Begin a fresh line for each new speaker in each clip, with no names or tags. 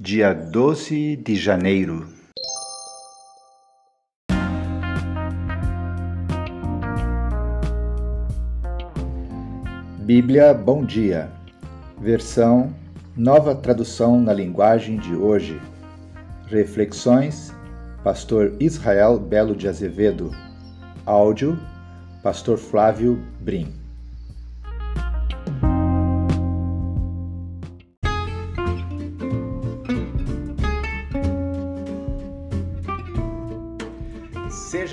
dia 12 de janeiro. Bíblia Bom Dia, versão Nova Tradução na Linguagem de Hoje. Reflexões, Pastor Israel Belo de Azevedo. Áudio, Pastor Flávio Brim.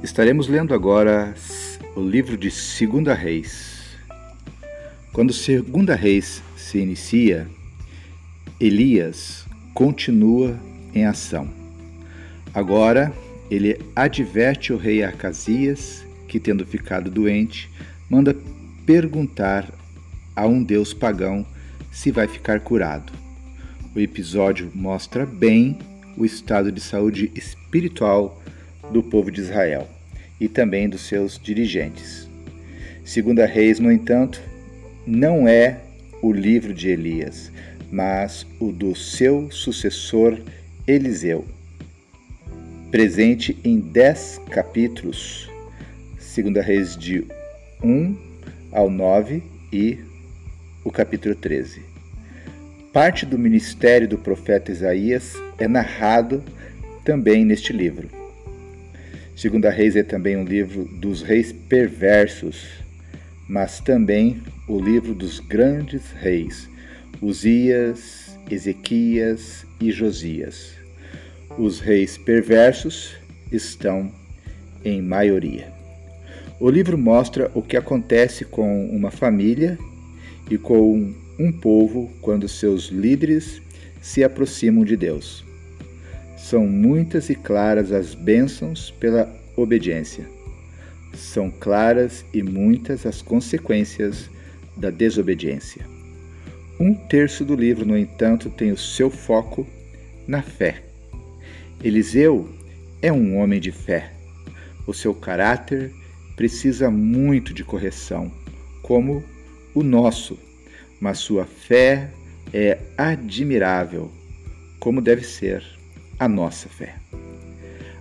Estaremos lendo agora o livro de Segunda Reis. Quando Segunda Reis se inicia, Elias continua em ação. Agora ele adverte o rei Acasias que, tendo ficado doente, manda perguntar a um deus pagão se vai ficar curado. O episódio mostra bem o estado de saúde espiritual do povo de Israel e também dos seus dirigentes. Segunda Reis, no entanto, não é o livro de Elias, mas o do seu sucessor Eliseu. Presente em dez capítulos, Segunda Reis de 1 ao 9 e o capítulo 13. Parte do ministério do profeta Isaías é narrado também neste livro. Segunda Reis é também um livro dos reis perversos, mas também o livro dos grandes reis, Uzias, Ezequias e Josias. Os reis perversos estão em maioria. O livro mostra o que acontece com uma família e com um povo quando seus líderes se aproximam de Deus. São muitas e claras as bênçãos pela obediência. São claras e muitas as consequências da desobediência. Um terço do livro, no entanto, tem o seu foco na fé. Eliseu é um homem de fé. O seu caráter precisa muito de correção, como o nosso, mas sua fé é admirável, como deve ser a nossa fé.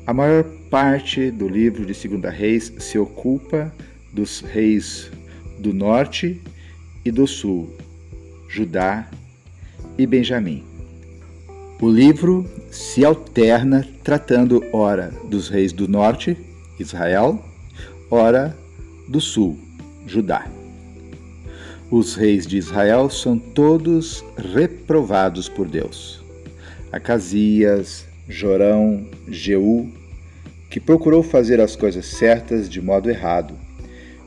A maior parte do livro de Segunda Reis se ocupa dos reis do norte e do sul, Judá e Benjamim. O livro se alterna tratando ora dos reis do norte, Israel, ora do sul, Judá. Os reis de Israel são todos reprovados por Deus. Acasias, Jorão, Jeú, que procurou fazer as coisas certas de modo errado.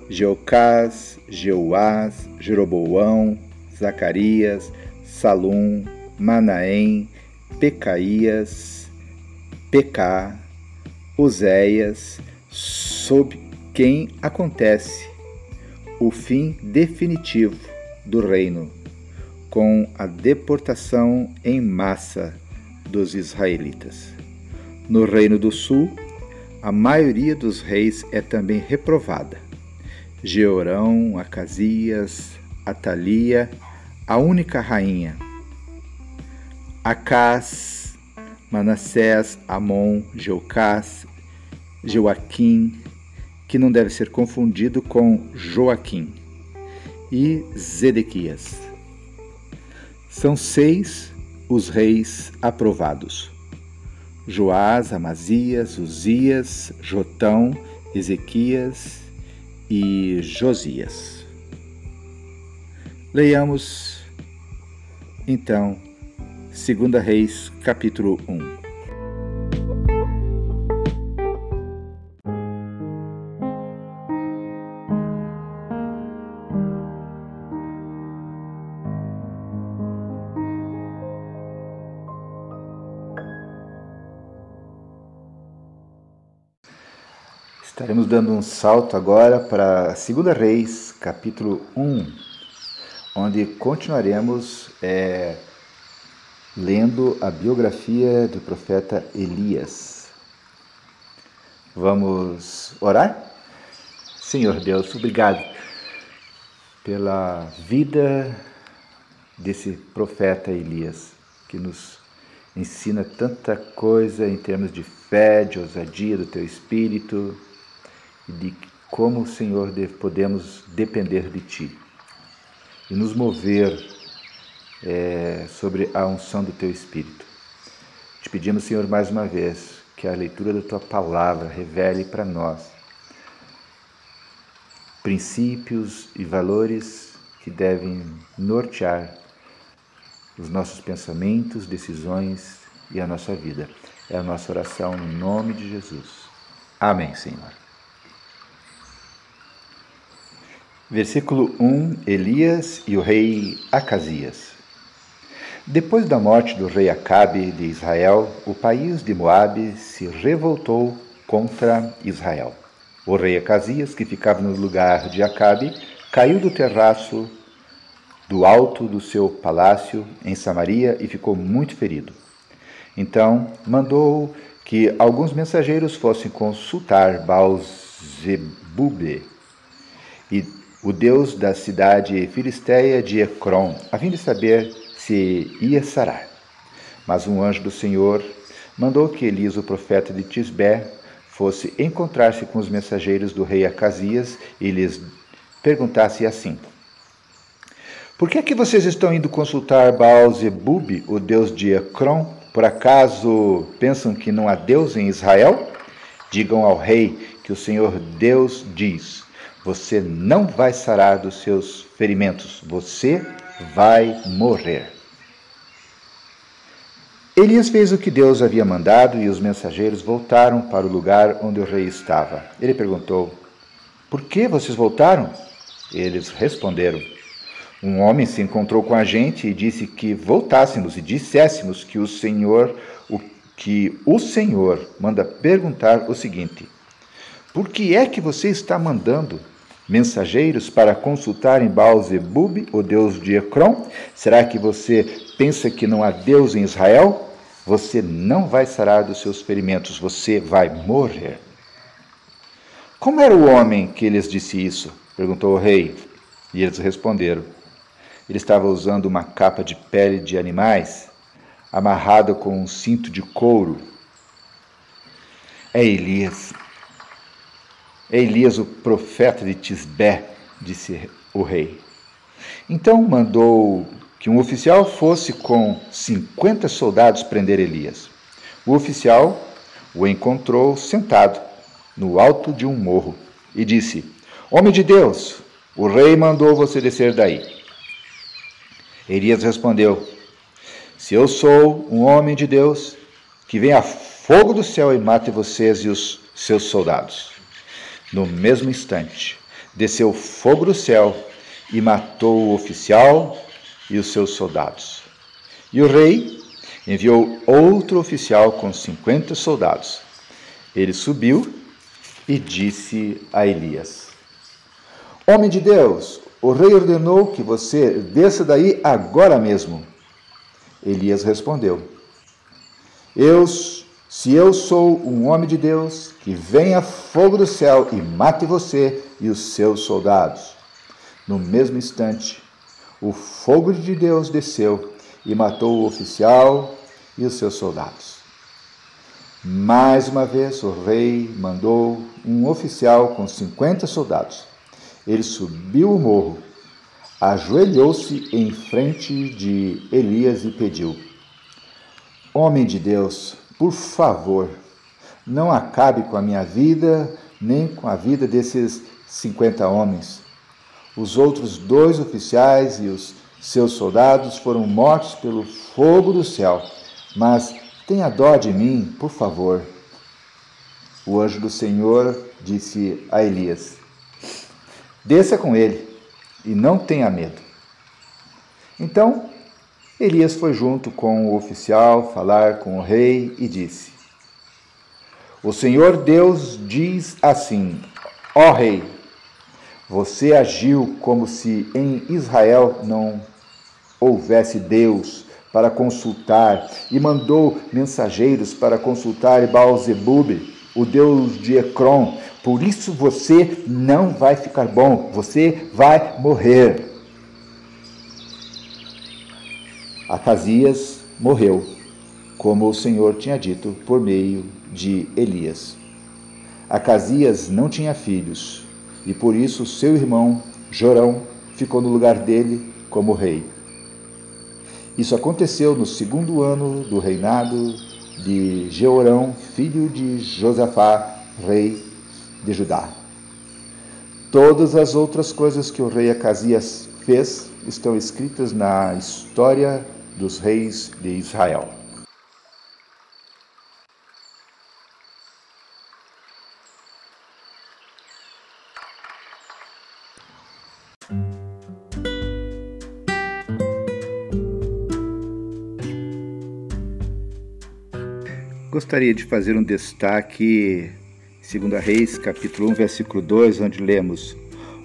Jeocás, Jeuás, Jeroboão, Zacarias, Salum, Manaém, Pecaías, Pecá, Oséias, sob quem acontece o fim definitivo do reino, com a deportação em massa dos israelitas. No Reino do Sul, a maioria dos reis é também reprovada. Georão, Acasias, Atalia, a única rainha. Acás, Manassés, Amon, Jeucás, Joaquim, que não deve ser confundido com Joaquim, e Zedequias. São seis os reis aprovados: Joás, Amazias, Uzias, Jotão, Ezequias e Josias. Leiamos então 2 Reis, capítulo 1. Dando um salto agora para 2 Reis, capítulo 1, onde continuaremos é, lendo a biografia do profeta Elias. Vamos orar? Senhor Deus, obrigado pela vida desse profeta Elias, que nos ensina tanta coisa em termos de fé, de ousadia do teu espírito e de como, Senhor, podemos depender de Ti e nos mover é, sobre a unção do Teu Espírito. Te pedimos, Senhor, mais uma vez, que a leitura da Tua palavra revele para nós princípios e valores que devem nortear os nossos pensamentos, decisões e a nossa vida. É a nossa oração em nome de Jesus. Amém, Senhor. Versículo 1: Elias e o rei Acasias. Depois da morte do rei Acabe de Israel, o país de Moabe se revoltou contra Israel. O rei Acasias, que ficava no lugar de Acabe, caiu do terraço do alto do seu palácio em Samaria e ficou muito ferido. Então mandou que alguns mensageiros fossem consultar Baal-Zebube o deus da cidade filisteia de Ecrom, a fim de saber se ia sarar. Mas um anjo do Senhor mandou que Elias, o profeta de Tisbé, fosse encontrar-se com os mensageiros do rei Acasias e lhes perguntasse assim: Por que é que vocês estão indo consultar Baal-Zebub, o deus de Ecrom? Por acaso pensam que não há Deus em Israel? Digam ao rei que o Senhor Deus diz: você não vai sarar dos seus ferimentos, você vai morrer. Elias fez o que Deus havia mandado e os mensageiros voltaram para o lugar onde o rei estava. Ele perguntou: Por que vocês voltaram? Eles responderam: Um homem se encontrou com a gente e disse que voltássemos e disséssemos que o Senhor, o que o Senhor manda perguntar o seguinte: Por que é que você está mandando mensageiros para consultarem Baal-Zebub, o deus de Ecrom? Será que você pensa que não há Deus em Israel? Você não vai sarar dos seus ferimentos, você vai morrer. Como era o homem que lhes disse isso? perguntou o rei. E eles responderam: Ele estava usando uma capa de pele de animais, amarrada com um cinto de couro. É Elias, Elias, o profeta de Tisbé, disse o rei. Então mandou que um oficial fosse com 50 soldados prender Elias. O oficial o encontrou sentado no alto de um morro e disse: Homem de Deus, o rei mandou você descer daí. Elias respondeu: Se eu sou um homem de Deus, que venha fogo do céu e mate vocês e os seus soldados. No mesmo instante, desceu fogo do céu e matou o oficial e os seus soldados. E o rei enviou outro oficial com cinquenta soldados. Ele subiu e disse a Elias: Homem de Deus, o rei ordenou que você desça daí agora mesmo. Elias respondeu: Eu se eu sou um homem de Deus, que venha fogo do céu e mate você e os seus soldados. No mesmo instante, o fogo de Deus desceu e matou o oficial e os seus soldados. Mais uma vez, o rei mandou um oficial com 50 soldados. Ele subiu o morro, ajoelhou-se em frente de Elias e pediu: Homem de Deus, por favor, não acabe com a minha vida, nem com a vida desses 50 homens. Os outros dois oficiais e os seus soldados foram mortos pelo fogo do céu, mas Tenha dó de mim, por favor. O anjo do Senhor disse a Elias: Desça com ele e não tenha medo. Então, Elias foi junto com o oficial falar com o rei e disse: O Senhor Deus diz assim: Ó rei, você agiu como se em Israel não houvesse Deus para consultar, e mandou mensageiros para consultar Baal-Zebub, o deus de Ecrom. Por isso você não vai ficar bom, você vai morrer. Acasias morreu, como o Senhor tinha dito por meio de Elias. Acasias não tinha filhos, e por isso seu irmão Jorão ficou no lugar dele como rei. Isso aconteceu no segundo ano do reinado de Jeorão, filho de Josafá, rei de Judá. Todas as outras coisas que o rei Acasias fez estão escritas na história dos reis de Israel. Gostaria de fazer um destaque, segundo a Reis, capítulo 1, versículo 2, onde lemos: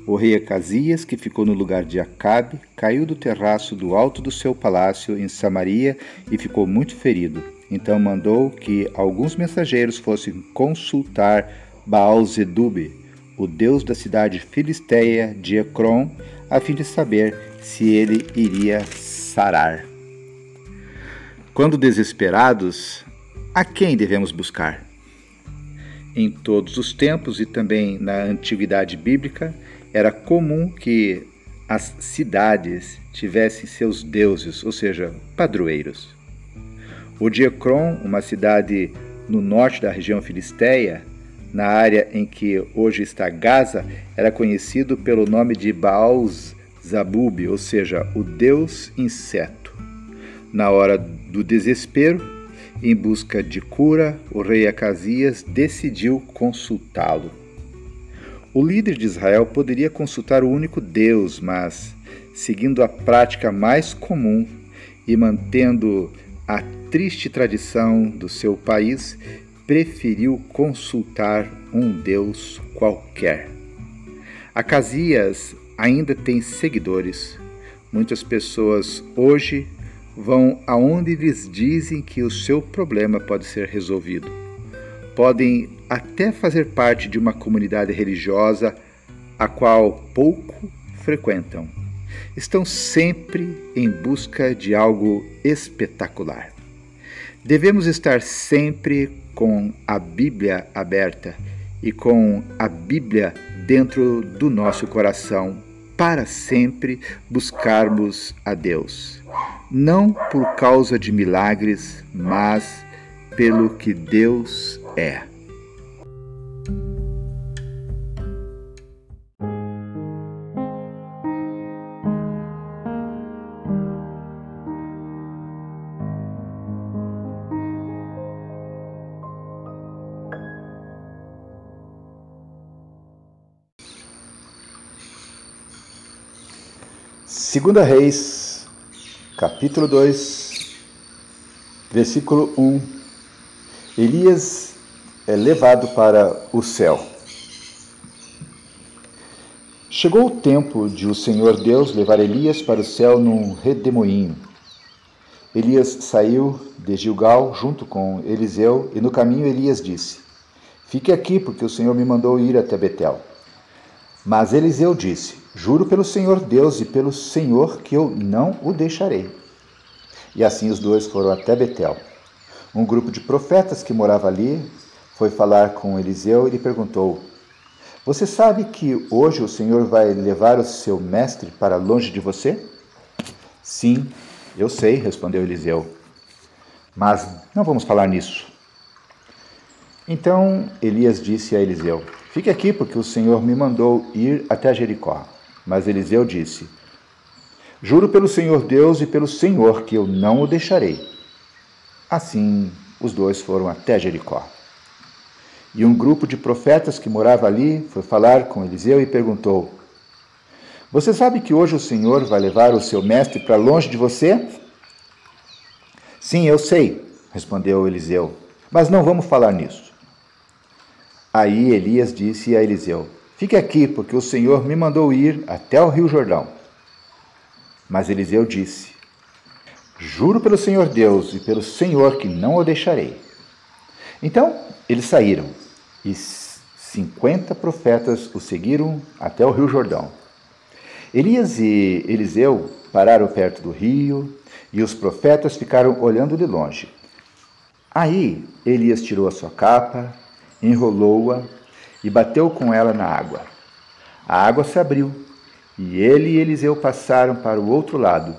O rei Acasias, que ficou no lugar de Acabe, caiu do terraço do alto do seu palácio em Samaria e ficou muito ferido. Então mandou que alguns mensageiros fossem consultar Baal-Zedub, o deus da cidade filisteia de Ecrom, a fim de saber se ele iria sarar. Quando desesperados, a quem devemos buscar? Em todos os tempos e também na antiguidade bíblica, era comum que as cidades tivessem seus deuses, ou seja, padroeiros. O de Ecrom, uma cidade no norte da região filisteia, na área em que hoje está Gaza, era conhecido pelo nome de Baal Zabub, ou seja, o deus inseto. Na hora do desespero, em busca de cura, o rei Acasias decidiu consultá-lo. O líder de Israel poderia consultar o único Deus, mas, seguindo a prática mais comum e mantendo a triste tradição do seu país, preferiu consultar um Deus qualquer. Acasias ainda tem seguidores. Muitas pessoas hoje vão aonde lhes dizem que o seu problema pode ser resolvido. Podem até fazer parte de uma comunidade religiosa a qual pouco frequentam. Estão sempre em busca de algo espetacular. Devemos estar sempre com a Bíblia aberta e com a Bíblia dentro do nosso coração para sempre buscarmos a Deus não por causa de milagres, mas pelo que Deus é. Segunda Reis capítulo 2, versículo 1. Elias é levado para o céu. Chegou o tempo de o Senhor Deus levar Elias para o céu num redemoinho. Elias saiu de Gilgal junto com Eliseu, e no caminho Elias disse: Fique aqui, porque o Senhor me mandou ir até Betel. Mas Eliseu disse: Juro pelo Senhor Deus e pelo Senhor que eu não o deixarei. E assim os dois foram até Betel. Um grupo de profetas que morava ali foi falar com Eliseu e lhe perguntou: Você sabe que hoje o Senhor vai levar o seu mestre para longe de você? Sim, eu sei, respondeu Eliseu. Mas não vamos falar nisso. Então Elias disse a Eliseu: Fique aqui, porque o Senhor me mandou ir até Jericó. Mas Eliseu disse: Juro pelo Senhor Deus e pelo Senhor que eu não o deixarei. Assim, os dois foram até Jericó. E um grupo de profetas que morava ali foi falar com Eliseu e perguntou: Você sabe que hoje o Senhor vai levar o seu mestre para longe de você? Sim, eu sei, respondeu Eliseu, mas não vamos falar nisso. Aí Elias disse a Eliseu: Fique aqui, porque o Senhor me mandou ir até o rio Jordão. Mas Eliseu disse: Juro pelo Senhor Deus e pelo Senhor que não o deixarei. Então eles saíram e cinquenta profetas o seguiram até o rio Jordão. Elias e Eliseu pararam perto do rio e os profetas ficaram olhando de longe. Aí Elias tirou a sua capa, enrolou-a e bateu com ela na água. A água se abriu e ele e Eliseu passaram para o outro lado,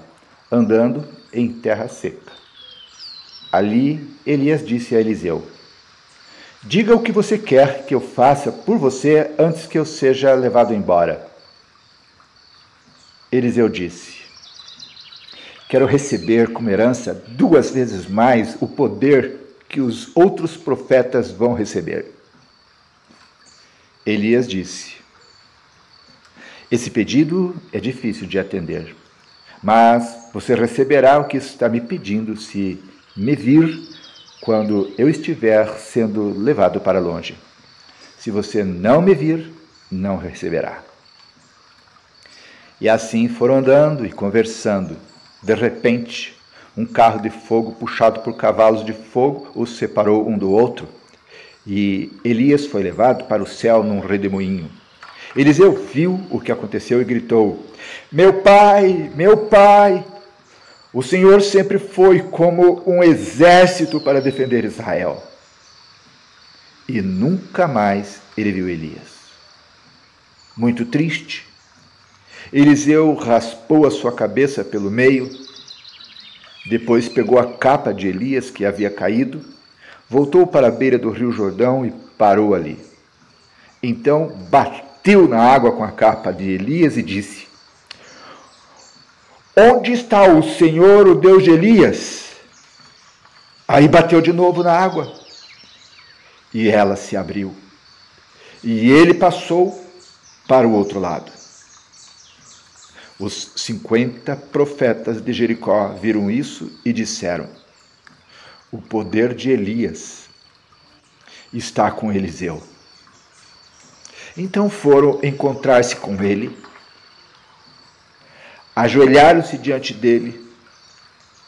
andando em terra seca. Ali Elias disse a Eliseu: Diga o que você quer que eu faça por você antes que eu seja levado embora. Eliseu disse: Quero receber como herança duas vezes mais o poder que os outros profetas vão receber. Elias disse: Esse pedido é difícil de atender mas você receberá o que está me pedindo se me vir quando eu estiver sendo levado para longe. Se você não me vir, não receberá. E assim foram andando e conversando. De repente, um carro de fogo puxado por cavalos de fogo os separou um do outro. E Elias foi levado para o céu num redemoinho. Eliseu viu o que aconteceu e gritou: Meu pai, meu pai! O Senhor sempre foi como um exército para defender Israel. E nunca mais ele viu Elias. Muito triste, Eliseu raspou a sua cabeça pelo meio, depois pegou a capa de Elias que havia caído, voltou para a beira do rio Jordão e parou ali. Então bateu na água com a capa de Elias e disse: Onde está o Senhor, o Deus de Elias? Aí bateu de novo na água e ela se abriu. E ele passou para o outro lado. Os cinquenta profetas de Jericó viram isso e disseram: O poder de Elias está com Eliseu. Então foram encontrar-se com ele, ajoelharam-se diante dele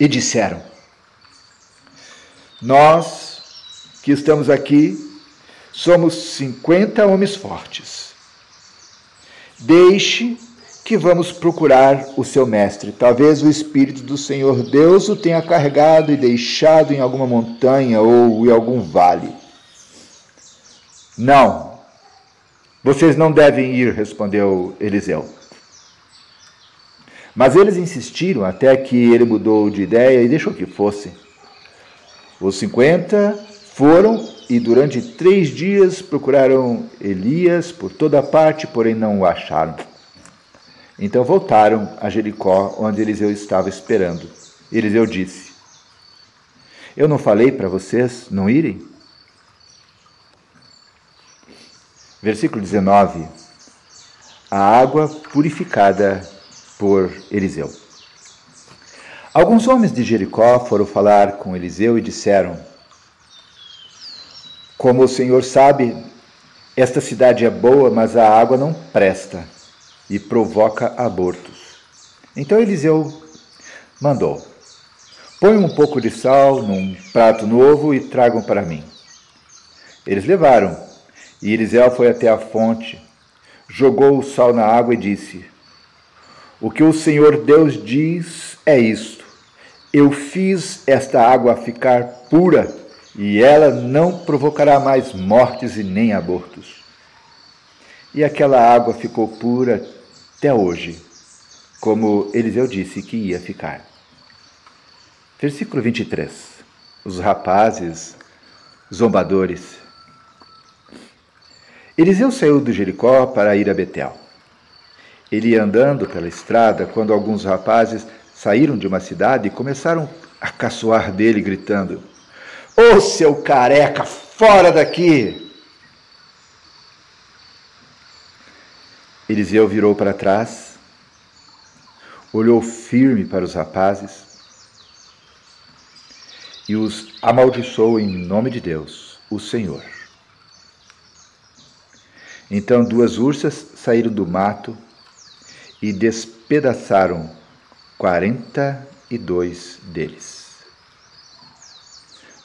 e disseram: Nós que estamos aqui somos cinquenta homens fortes. Deixe que vamos procurar o seu mestre. Talvez o Espírito do Senhor Deus o tenha carregado e deixado em alguma montanha ou em algum vale. Não, vocês não devem ir, respondeu Eliseu. Mas eles insistiram até que ele mudou de ideia e deixou que fosse. Os cinquenta foram e durante três dias procuraram Elias por toda parte, porém não o acharam. Então voltaram a Jericó, onde Eliseu estava esperando. Eliseu disse: Eu não falei para vocês não irem? Versículo 19. A água purificada por Eliseu. Alguns homens de Jericó foram falar com Eliseu e disseram: Como o Senhor sabe, esta cidade é boa, mas a água não presta e provoca abortos. Então Eliseu mandou: Ponham um pouco de sal num prato novo e tragam para mim. Eles levaram e Eliseu foi até a fonte, jogou o sal na água e disse: O que o Senhor Deus diz é isto: Eu fiz esta água ficar pura e ela não provocará mais mortes e nem abortos. E aquela água ficou pura até hoje, como Eliseu disse que ia ficar. Versículo 23. Os rapazes zombadores. Eliseu saiu de Jericó para ir a Betel. Ele ia andando pela estrada quando alguns rapazes saíram de uma cidade e começaram a caçoar dele, gritando: Ô oh, seu careca, fora daqui! Eliseu virou para trás, olhou firme para os rapazes e os amaldiçoou em nome de Deus, o Senhor. Então duas ursas saíram do mato e despedaçaram quarenta e dois deles.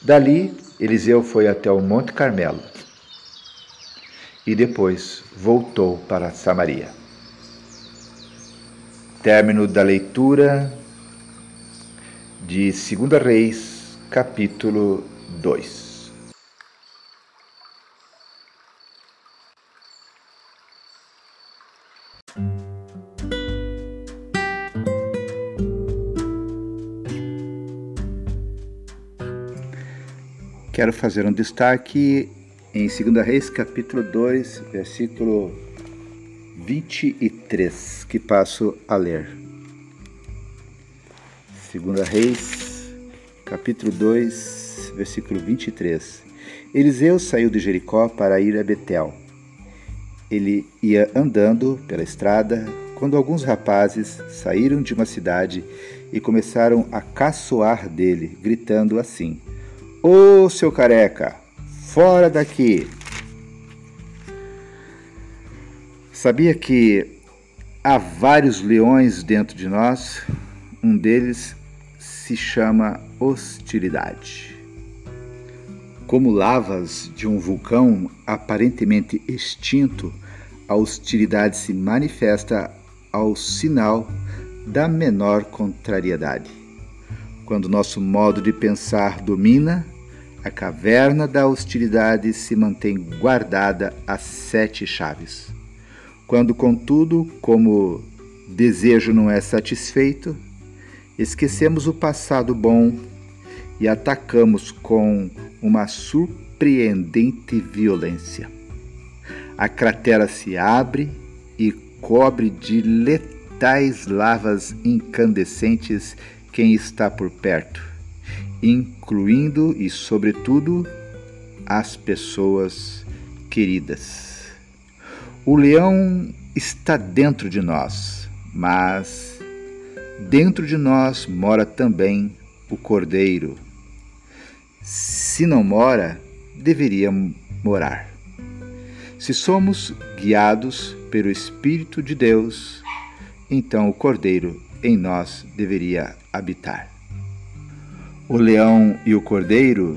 Dali, Eliseu foi até o Monte Carmelo e depois voltou para Samaria. Término da leitura de 2 Reis, capítulo 2. Quero fazer um destaque em 2 Reis, capítulo 2, versículo 23, que passo a ler. 2 Reis, capítulo 2, versículo 23. Eliseu saiu de Jericó para ir a Betel. Ele ia andando pela estrada quando alguns rapazes saíram de uma cidade e começaram a caçoar dele, gritando assim: Ô seu careca, fora daqui! Sabia que há vários leões dentro de nós? Um deles se chama hostilidade. Como lavas de um vulcão aparentemente extinto, a hostilidade se manifesta ao sinal da menor contrariedade. Quando nosso modo de pensar domina, a caverna da hostilidade se mantém guardada a sete chaves. Quando, contudo, como desejo não é satisfeito, esquecemos o passado bom e atacamos com uma surpreendente violência. A cratera se abre e cobre de letais lavas incandescentes quem está por perto incluindo e, sobretudo, as pessoas queridas. O leão está dentro de nós, mas dentro de nós mora também o cordeiro. Se não mora, deveria morar. Se somos guiados pelo Espírito de Deus, então o cordeiro em nós deveria habitar. O leão e o cordeiro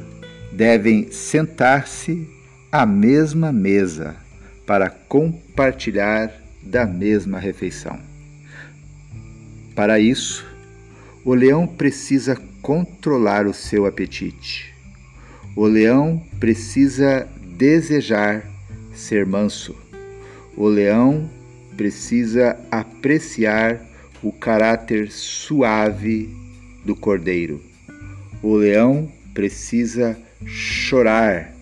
devem sentar-se à mesma mesa para compartilhar da mesma refeição. Para isso, o leão precisa controlar o seu apetite. O leão precisa desejar ser manso. O leão precisa apreciar o caráter suave do cordeiro. O leão precisa chorar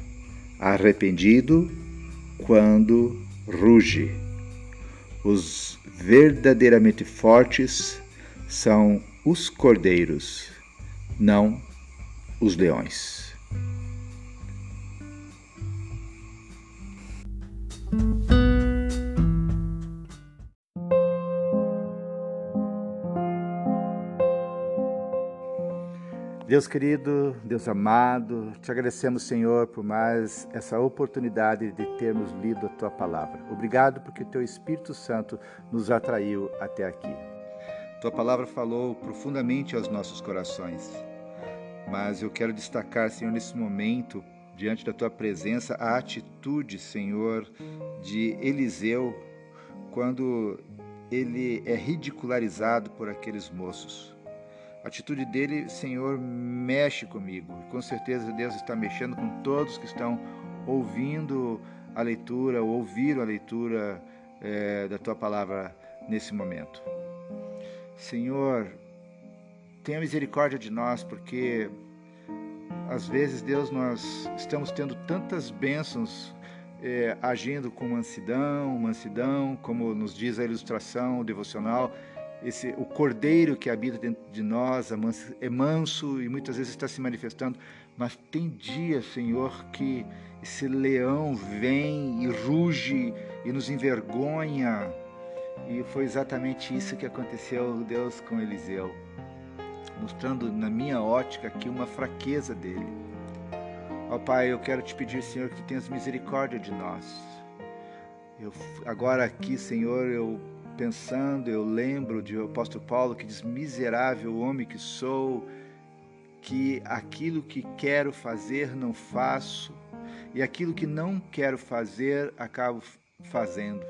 arrependido quando ruge. Os verdadeiramente fortes são os cordeiros, não os leões. Deus querido, Deus amado, te agradecemos, Senhor, por mais essa oportunidade de termos lido a tua palavra. Obrigado porque o teu Espírito Santo nos atraiu até aqui. Tua palavra falou profundamente aos nossos corações. Mas eu quero destacar, Senhor, nesse momento, diante da tua presença, a atitude, Senhor, de Eliseu quando ele é ridicularizado por aqueles moços A atitude dele, Senhor, mexe comigo. Com certeza Deus está mexendo com todos que estão ouvindo a leitura, ou ouviram a leitura é, da tua palavra nesse momento. Senhor, tenha misericórdia de nós, porque às vezes, Deus, nós estamos tendo tantas bênçãos é, agindo com mansidão, mansidão, como nos diz a ilustração devocional, esse, o cordeiro que habita dentro de nós é manso e muitas vezes está se manifestando, mas tem dias, Senhor, que esse leão vem e ruge e nos envergonha. E foi exatamente isso que aconteceu, Deus, com Eliseu, mostrando na minha ótica aqui uma fraqueza dele. Ó Pai, eu quero te pedir, Senhor, que tu tenhas misericórdia de nós. Eu, agora aqui, Senhor, eu pensando, eu lembro de o apóstolo Paulo que diz: Miserável homem que sou, que aquilo que quero fazer não faço, e aquilo que não quero fazer acabo fazendo.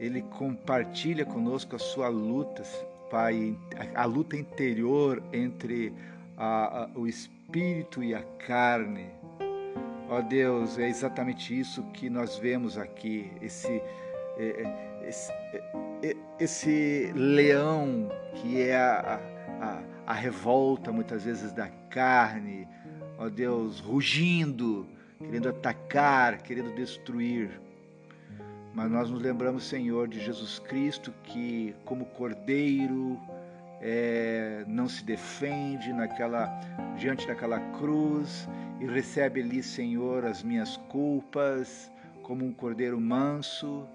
Ele compartilha conosco a sua luta, Pai, a, a luta interior entre a, a, o espírito e a carne. Ó Deus, é exatamente isso que nós vemos aqui, esse, é, é, esse, esse leão que é a, a, a revolta muitas vezes da carne, ó Deus, rugindo, querendo atacar, querendo destruir. Mas nós nos lembramos, Senhor, de Jesus Cristo que, como cordeiro, é, não se defende naquela diante daquela cruz e recebe ali, Senhor, as minhas culpas como um cordeiro manso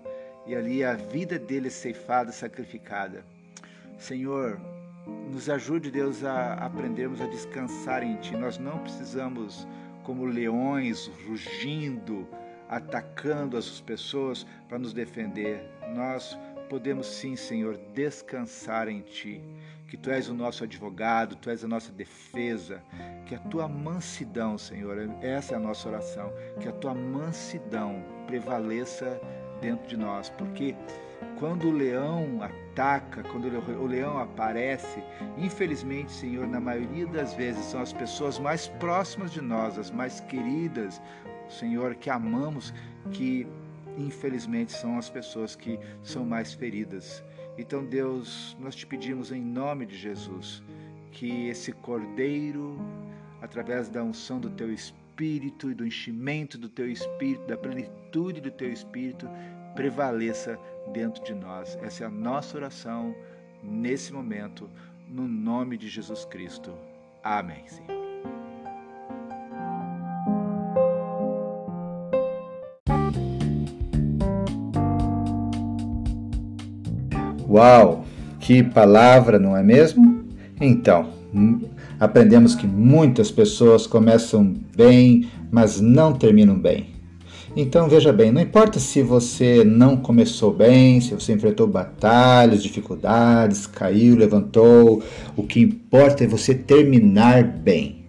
e ali a vida dele é ceifada, sacrificada. Senhor, nos ajude, Deus, a aprendermos a descansar em Ti. Nós não precisamos, como leões, rugindo, atacando as pessoas para nos defender. Nós podemos sim, Senhor, descansar em Ti. Que Tu és o nosso advogado, Tu és a nossa defesa. Que a Tua mansidão, Senhor, essa é a nossa oração. Que a Tua mansidão prevaleça dentro de nós. Porque quando o leão ataca, quando o leão aparece, infelizmente, Senhor, na maioria das vezes são as pessoas mais próximas de nós, as mais queridas, Senhor, que amamos, que infelizmente são as pessoas que são mais feridas. Então, Deus, nós te pedimos em nome de Jesus que esse cordeiro, através da unção do teu espírito e do enchimento do teu espírito, da plenitude do teu espírito, prevaleça dentro de nós. Essa é a nossa oração nesse momento, no nome de Jesus Cristo. Amém, Senhor. Uau, que palavra, não é mesmo? Então, aprendemos que muitas pessoas começam bem, mas não terminam bem. Então veja bem, não importa se você não começou bem, se você enfrentou batalhas, dificuldades, caiu, levantou, o que importa é você terminar bem.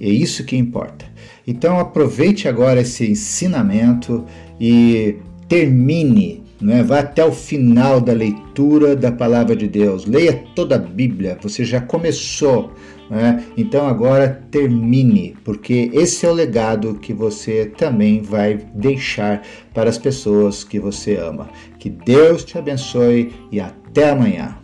É isso que importa. Então aproveite agora esse ensinamento e termine né? Vá até o final da leitura da palavra de Deus. Leia toda a Bíblia. Você já começou. Né? Então agora termine, porque esse é o legado que você também vai deixar para as pessoas que você ama. Que Deus te abençoe e até amanhã.